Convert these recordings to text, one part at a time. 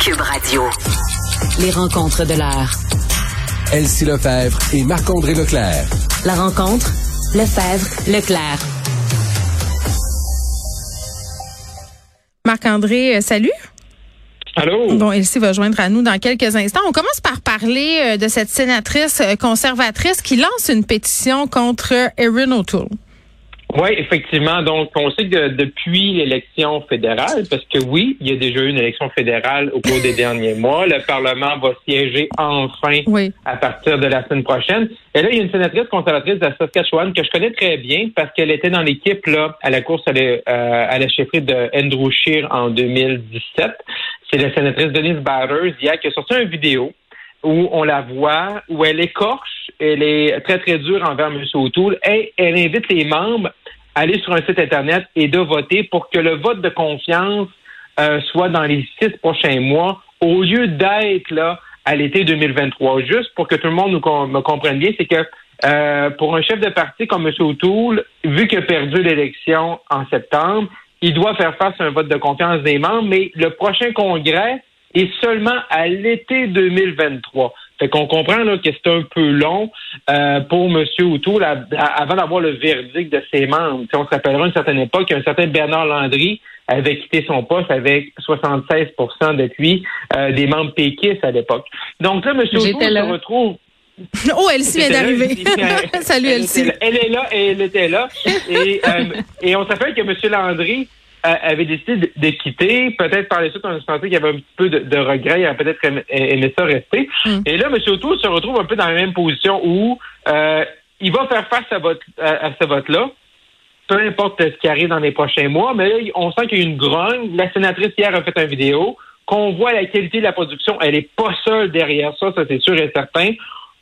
Cube Radio. Les rencontres de l'heure. Elsie Lefebvre et Marc-André Leclerc. La rencontre, Lefebvre, Leclerc. Marc-André, euh, salut. Allô? Bon, Elsie va joindre à nous dans quelques instants. On commence par parler euh, de cette sénatrice euh, conservatrice qui lance une pétition contre Erin O'Toole. Oui, effectivement. Donc, on sait que depuis l'élection fédérale, parce que oui, il y a déjà eu une élection fédérale au cours des derniers mois, le Parlement va siéger enfin Oui. à partir de la semaine prochaine. Et là, il y a une sénatrice conservatrice de la Saskatchewan que je connais très bien parce qu'elle était dans l'équipe là à la course à la, euh, à la chefferie de Andrew Scheer en 2017. C'est la sénatrice Denise Batters hier qui a sorti une vidéo où on la voit, où elle écorche, elle est très, très dure envers M. O'Toole, et elle invite les membres à aller sur un site Internet et de voter pour que le vote de confiance euh, soit dans les six prochains mois, au lieu d'être là à l'été 2023. Juste pour que tout le monde nous me comprenne bien, c'est que euh, pour un chef de parti comme M. O'Toole, vu qu'il a perdu l'élection en septembre, il doit faire face à un vote de confiance des membres, mais le prochain congrès est seulement à l'été 2023. Fait qu'on comprend là, que c'est un peu long euh, pour M. O'Toole à- à- avant d'avoir le verdict de ses membres. On se rappellera une certaine époque qu'un certain Bernard Landry avait quitté son poste avec 76% depuis euh, des membres péquistes à l'époque. Donc là, M. O'Toole se retrouve Oh, Elsie vient d'arriver. elle- Salut, elle Elsie. là. Elle est là et elle était là. Et, euh, et on s'appelle que M. Landry avait décidé de, quitter. Peut-être par les suite, on a senti qu'il y avait un petit peu de, de regret. Il a peut-être aimé, ça rester. Mm. Et là, M. O'Toole se retrouve un peu dans la même position où euh, il va faire face à, vote, à, à ce vote-là. Peu importe ce qui arrive dans les prochains mois, mais là, on sent qu'il y a une grogne. La sénatrice hier a fait une vidéo qu'on voit la qualité de la production. Elle est pas seule derrière ça, ça c'est sûr et certain.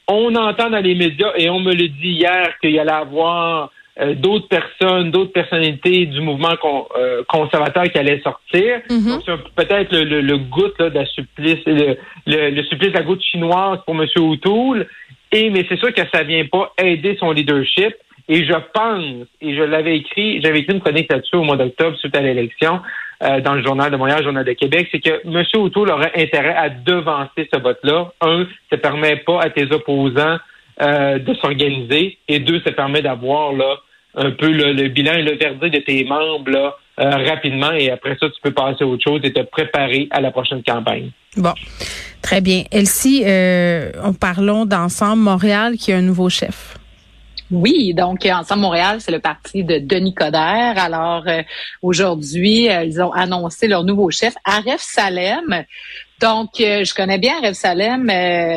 On entend dans les médias, et on me le dit hier, qu'il y allait avoir d'autres personnes, d'autres personnalités du mouvement con- euh, conservateur qui allaient sortir. Mhm. Donc, c'est peut-être le, le, le goutte là, de la supplice, le, le, le supplice de la goutte chinoise pour M. O'Toole. Et, mais c'est sûr que ça vient pas aider son leadership. Et je pense, et je l'avais écrit, j'avais écrit une chronique là-dessus au mois d'octobre suite à l'élection euh, dans le Journal de Montréal, Journal de Québec, c'est que M. O'Toole aurait intérêt à devancer ce vote-là. Un, ça permet pas à tes opposants euh, de s'organiser. Et deux, ça permet d'avoir là un peu le, bilan et le verdict de tes membres là, euh, rapidement. Et après ça, tu peux passer à autre chose et te préparer à la prochaine campagne. Bon, très bien. Elsie, euh, parlons d'Ensemble Montréal qui a un nouveau chef. Oui, donc euh, Ensemble Montréal, c'est le parti de Denis Coderre. Alors euh, aujourd'hui, euh, ils ont annoncé leur nouveau chef, Aref Salem. Donc, je connais bien Aref Salem.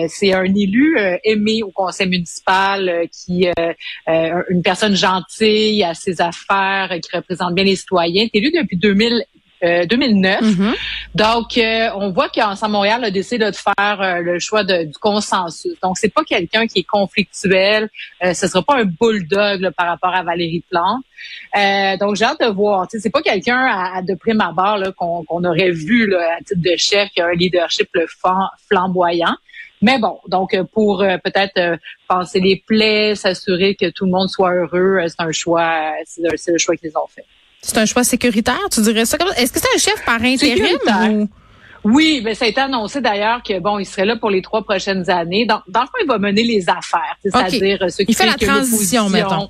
c'est un élu aimé au conseil municipal, qui une personne gentille à ses affaires, qui représente bien les citoyens. C'est élu depuis 2000. Euh, 2009. Mhm. Donc, euh, on voit qu'Ensemble Montréal a décidé de faire euh, le choix de- du consensus. Donc, c'est pas quelqu'un qui est conflictuel. Euh, ce sera pas un bulldog là, par rapport à Valérie Plante. Euh, donc, j'ai hâte de voir. C'est pas quelqu'un à, à de prime abord qu'on, qu'on aurait vu là, à titre de chef qui a un leadership le flam- flamboyant. Mais bon, donc euh, pour euh, peut-être euh, passer les plaies, s'assurer que tout le monde soit heureux, euh, c'est un choix, euh, c'est le choix qu'ils ont fait. C'est un choix sécuritaire, tu dirais ça comme? Est-ce que c'est un chef par intérim ou? Oui, mais ça a été annoncé d'ailleurs que bon, il serait là pour les trois prochaines années. Dans, dans le fond, il va mener les affaires, c'est-à-dire euh, Il fait la transition, mettons.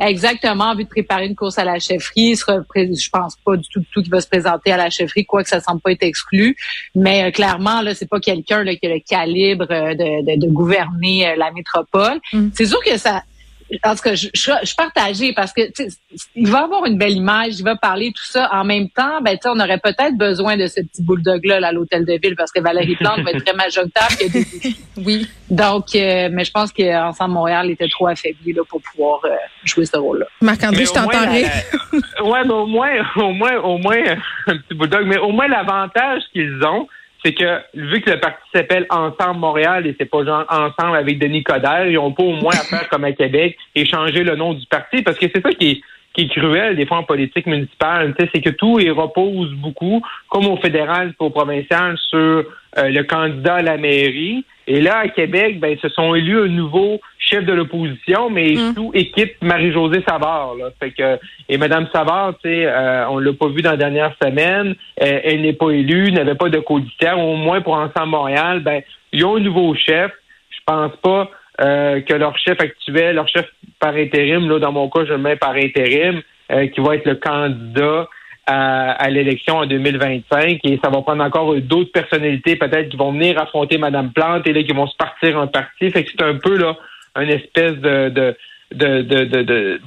Exactement, en vue de préparer une course à la chefferie. Il sera, je pense pas du tout, du tout qu'il va se présenter à la chefferie, quoique ça semble pas être exclu. Mais euh, clairement, là, c'est pas quelqu'un qui a le calibre euh, de, de, de gouverner euh, la métropole. Mm. C'est sûr que ça. En tout cas, je, je, je suis partagée parce que tu sais, il va avoir une belle image, il va parler tout ça. En même temps, ben, tu sais, on aurait peut-être besoin de ce petit bulldog-là là, à l'hôtel de ville parce que Valérie Plante va être très majoritaire. puis il y a des. Oui. Donc, euh, mais je pense qu'Ensemble Montréal était trop affaibli là, pour pouvoir euh, jouer ce rôle-là. Marc-André, Mais je rire. la- ouais, mais au moins, au moins, au moins, un petit bulldog, mais au moins l'avantage qu'ils ont, c'est que vu que le parti s'appelle Ensemble Montréal et c'est pas genre Ensemble avec Denis Coderre, ils ont pas au moins à faire comme à Québec et changer le nom du parti parce que c'est ça qui est qui est cruel des fois en politique municipale, c'est que tout repose beaucoup, comme au fédéral et au provincial, sur euh, le candidat à la mairie. Et là, à Québec, ben, ils se sont élus un nouveau chef de l'opposition, mais mm. sous équipe Marie-Josée Savard. Là. Fait que, et Mme Savard, euh, on l'a pas vu dans la dernière semaine, euh, elle n'est pas élue, n'avait pas de coditaire, au moins pour Ensemble Montréal, ben, ils ont un nouveau chef. Je pense pas euh, que leur chef actuel, leur chef par intérim, là, dans mon cas, je le mets par intérim, euh, qui va être le candidat à, l'élection en 2025 et ça va prendre encore d'autres personnalités peut-être qui vont venir affronter Mme Plante et là qui vont se partir en parti. Fait que c'est un peu là une espèce de de, de, de, de,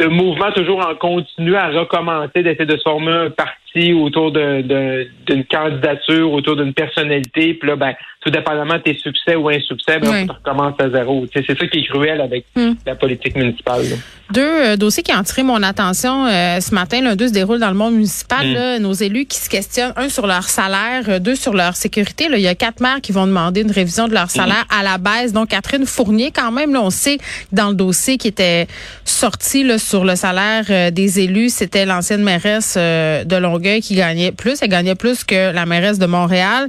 de mouvement toujours en continu à recommencer, d'essayer de se former un parti autour d'une candidature, autour d'une personnalité. Puis là, ben, tout dépendamment de tes succès ou insuccès, ben, tu recommences à zéro. C'est ça qui est cruel avec hmm. la politique municipale. Deux euh, dossiers qui ont attiré mon attention euh, ce matin. L'un d'eux se déroule dans le monde municipal. Hmm. nos élus qui se questionnent, un, sur leur salaire, euh, deux, sur leur sécurité. il y a quatre maires qui vont demander une révision de leur salaire à la baisse. Donc, Catherine Fournier, quand même, là, on sait dans le dossier qui était sorti là, sur le salaire des élus, c'était l'ancienne mairesse de Longueuil qui gagnait plus. Elle gagnait plus que la mairesse de Montréal.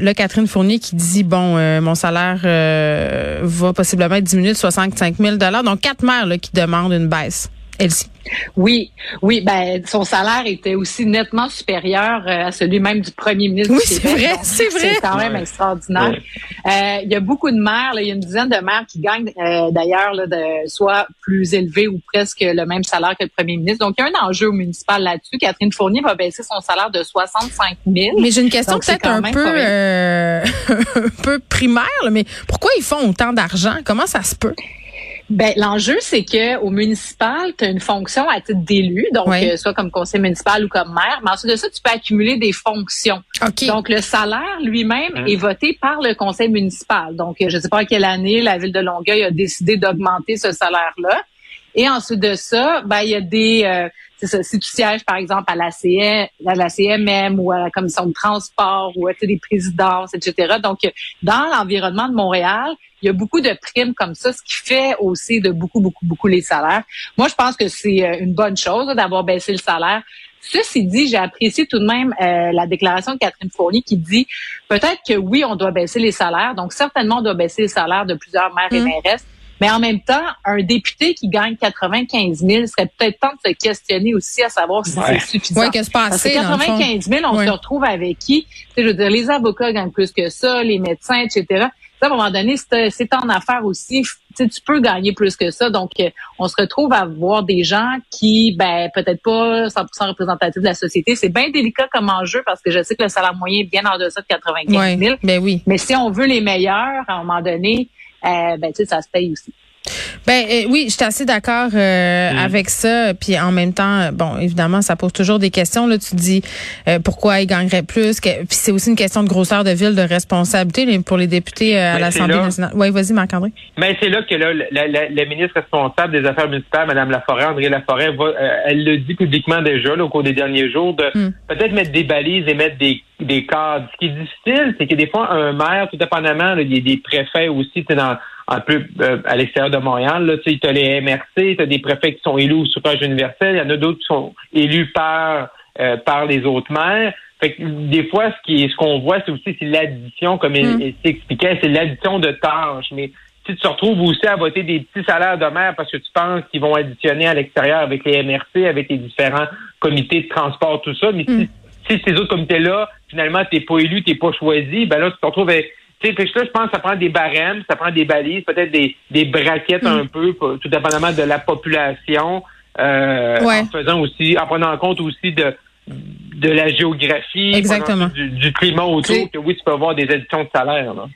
là, Catherine Fournier qui dit bon, euh, mon salaire euh, va possiblement diminuer de 65 000 Donc quatre mères qui demandent une baisse. Elsie. Oui, oui, ben son salaire était aussi nettement supérieur euh, à celui même du premier ministre oui, c'est vrai, c'est vrai. C'est quand même extraordinaire. il y a beaucoup de maires, il y a une dizaine de maires qui gagnent d'ailleurs de soit plus élevé ou presque le même salaire que le premier ministre. Donc il y a un enjeu municipal là-dessus. Catherine Fournier va baisser son salaire de 65 000. Mais j'ai une question peut-être un peu un peu primaire, mais pourquoi ils font autant d'argent? Comment ça se peut? Ben, l'enjeu, c'est que au municipal, tu as une fonction à titre d'élu, donc euh, soit comme conseil municipal ou comme maire, mais ensuite de ça, tu peux accumuler des fonctions. Donc, le salaire lui-même hein? est voté par le conseil municipal. Donc, je ne sais pas à quelle année la ville de Longueuil a décidé d'augmenter ce salaire-là. Et ensuite de ça, ben, il y a des... Euh, ça, si tu sièges, par exemple, à la, CM, à la CMM ou à la commission de transport ou à des présidences, etc. Donc, dans l'environnement de Montréal, il y a beaucoup de primes comme ça, ce qui fait aussi de beaucoup, beaucoup, beaucoup les salaires. Moi, je pense que c'est euh, une bonne chose d'avoir baissé le salaire. Ceci dit, j'ai apprécié tout de même euh, la déclaration de Catherine Fournier qui dit peut-être que oui, on doit baisser les salaires. Donc, certainement, on doit baisser les salaires de plusieurs maires et mmh. mairesses. Mais en même temps, un député qui gagne 95 000 serait peut-être temps de se questionner aussi à savoir si c'est suffisant. Ouais, qu'est-ce Parce que 95 000, on se retrouve avec qui? je veux dire, les avocats gagnent plus que ça, les médecins, etc. à un moment donné, c'est en affaires aussi. Tu peux gagner plus que ça. Donc, euh, on se retrouve à voir des gens qui, ben, peut-être pas 100% représentatifs de la société. C'est bien délicat comme enjeu parce que je sais que le salaire moyen est bien en deçà de 95 000. ben oui. Mais si on veut les meilleurs, à un moment donné, ben, tu sais, ça se paye aussi. Ben euh, oui, je suis assez d'accord euh, mm. avec ça. Puis en même temps, bon, évidemment, ça pose toujours des questions. Là, tu dis pourquoi ils gagneraient plus. puis c'est aussi une question de grosseur de ville, de responsabilité pour les députés à l'Assemblée nationale. Oui, vas-y, Marc-André. Mais ben, c'est là que là, la, ministre responsable des Affaires municipales, Mme Laforêt, André Laforêt, va, elle le dit publiquement déjà au cours des derniers jours, de mm. peut-être mettre des balises et mettre des des cadres. Ce qui est difficile, c'est que des fois, un maire, tout dépendamment, il y a des préfets aussi, dans un peu euh, à l'extérieur de Montréal, là, tu as les MRC, tu as des préfets qui sont élus au suffrage universel, il y en a d'autres qui sont élus par euh, par les autres maires. Fait que des fois, ce qui ce qu'on voit, c'est aussi c'est l'addition, comme il, mm. s'expliquait, c'est l'addition de tâches. Mais tu te retrouves aussi à voter des petits salaires de maire parce que tu penses qu'ils vont additionner à l'extérieur avec les MRC, avec les différents comités de transport, tout ça. Mais si mm si ces autres comités-là, finalement, t'es pas élu, t'es pas choisi, ben là, tu te retrouves avec tu sais, je pense que ça prend des barèmes, ça prend des balises, peut-être des, des braquettes mm. un peu, tout dépendamment de la population, euh, en faisant aussi, en prenant en compte aussi de de la géographie, Exactement. Du, climat autour, que oui, tu peux avoir des additions de salaire. Là.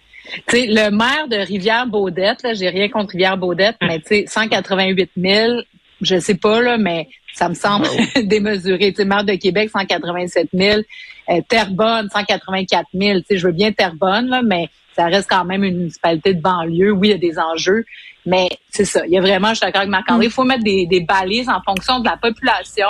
sais, le maire de Rivière-Baudette, là, j'ai rien contre Rivière-Baudette, mais tu sais, 188 000, je sais pas, là, mais ça me semble ah démesuré. Tu sais, maire de Québec, 187 000. Euh, Terrebonne, 184 000. Tu sais, je veux bien Terrebonne, là, mais ça reste quand même une municipalité de banlieue. Oui, il y a des enjeux, mais c'est ça. Il y a vraiment, je suis d'accord avec Marc-André, il faut mettre des, des balises en fonction de la population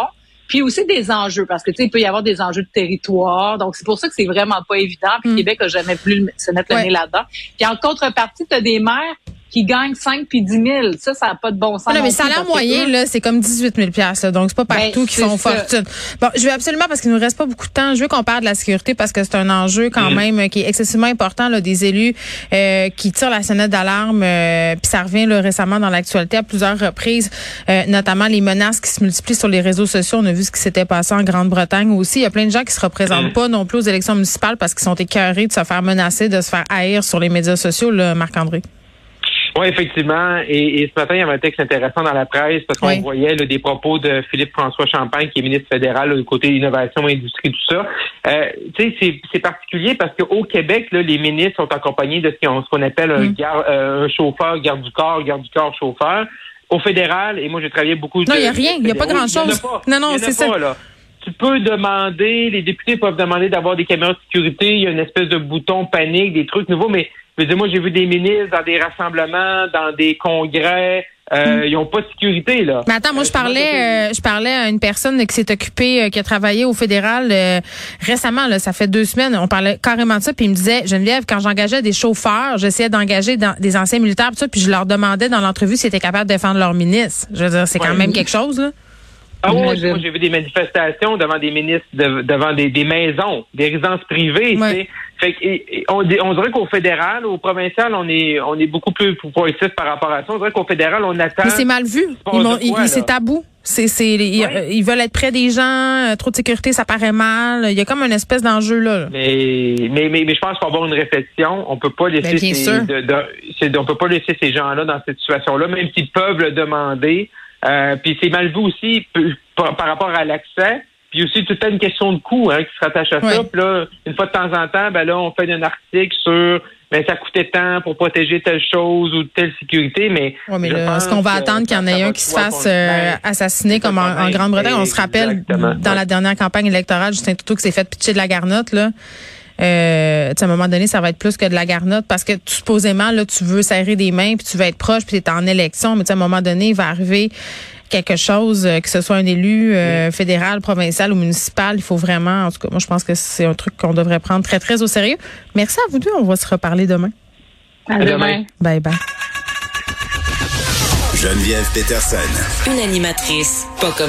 puis aussi des enjeux, parce que tu sais, il peut y avoir des enjeux de territoire. Donc, c'est pour ça que c'est vraiment pas évident. Puis Mm. Québec a jamais voulu se mettre le Ouais. nez là-dedans. Puis en contrepartie, tu as des maires qui gagnent 5 puis 10 000. Ça, ça n'a pas de bon sens. Non, mais salaire moyen, là, c'est comme 18 000 là, donc c'est pas partout Ben, qui font c'est ça. fortune. Bon, je veux absolument, parce qu'il nous reste pas beaucoup de temps, je veux qu'on parle de la sécurité parce que c'est un enjeu quand même euh, qui est excessivement important, là, des élus euh, qui tirent la sonnette d'alarme, euh, puis ça revient là, récemment dans l'actualité à plusieurs reprises, euh, notamment les menaces qui se multiplient sur les réseaux sociaux. On a vu ce qui s'était passé en Grande-Bretagne aussi. Il y a plein de gens qui se représentent pas non plus aux élections municipales parce qu'ils sont écœurés de se faire menacer, de se faire haïr sur les médias sociaux, là, Marc-André. Oui, effectivement. Et, et ce matin, il y avait un texte intéressant dans la presse parce qu'on Oui. voyait là, des propos de Philippe-François Champagne, qui est ministre fédéral là, du côté innovation, industrie, tout ça. Euh, tu sais, c'est- c'est particulier parce qu'au Québec, là, les ministres sont accompagnés de ce qu'on appelle un, Mm. gar- euh, un chauffeur, garde du corps, garde du corps, chauffeur. Au fédéral, et moi j'ai travaillé beaucoup Non, il y a rien, il y a pas grand-chose. Non, non, c'est ça. là. Tu peux demander, les députés peuvent demander d'avoir des caméras de sécurité, il y a une espèce de bouton panique, des trucs nouveaux, mais je veux dire, moi j'ai vu des ministres dans des rassemblements, dans des congrès, euh, ils n'ont pas de sécurité, là. Hmm. Mais attends, moi je Euh, parlais, euh, je parlais à une personne qui s'est occupée, euh, qui a travaillé au fédéral euh, récemment. Là, ça fait deux semaines. On parlait carrément de ça, puis il me disait, Geneviève, quand j'engageais des chauffeurs, j'essayais d'engager des anciens militaires, pis ça, puis je leur demandais dans l'entrevue s'ils étaient capables de défendre leur ministre. Je veux dire, c'est quand Ouais. même quelque chose là. Ah oui, moi j'ai vu des manifestations devant des ministres, de- devant des, des maisons, des résidences privées. Ouais. Fait que, et- et on, on dirait qu'au fédéral, au provincial, on est on est beaucoup plus proactif par rapport à ça. On dirait qu'au fédéral, on attend. Mais c'est mal vu. c'est tabou. C'est, c'est, ils, Ouais. ils veulent être près des gens. euh, Trop de sécurité, ça paraît mal. Il y a comme une espèce d'enjeu là. Mais, mais, mais, mais je pense qu'il faut avoir une réflexion. On peut pas laisser Ben, ces, de- de- on peut pas laisser ces gens-là dans cette situation-là, même s'ils peuvent le demander. Euh, puis c'est mal vu aussi par rapport à l'accès. Puis aussi tout une question de coût hein, qui se rattache à ça. Puis là, une fois de temps en temps, ben là, on fait un article sur ben ça coûtait tant pour protéger telle chose ou telle sécurité, mais Ouais, mais est-ce qu'on va attendre qu'il y en ait un qui se fasse euh, ben, assassiner comme en, en. Grande-Bretagne? On se rappelle Exactement, dans ouais. la dernière campagne électorale, Justin Trudeau qui s'est fait pitcher de la garnotte, là. Euh, à un moment donné, ça va être plus que de la garnotte parce que supposément, là, tu veux serrer des mains puis tu veux être proche puis tu es en élection, mais à un moment donné, il va arriver quelque chose, euh, que ce soit un élu euh, fédéral, provincial ou municipal, il faut vraiment, en tout cas, moi, je pense que c'est un truc qu'on devrait prendre très, très au sérieux. Merci à vous deux. On va se reparler demain. À demain. demain. Bye bye. Geneviève Peterson. Une animatrice pas comme les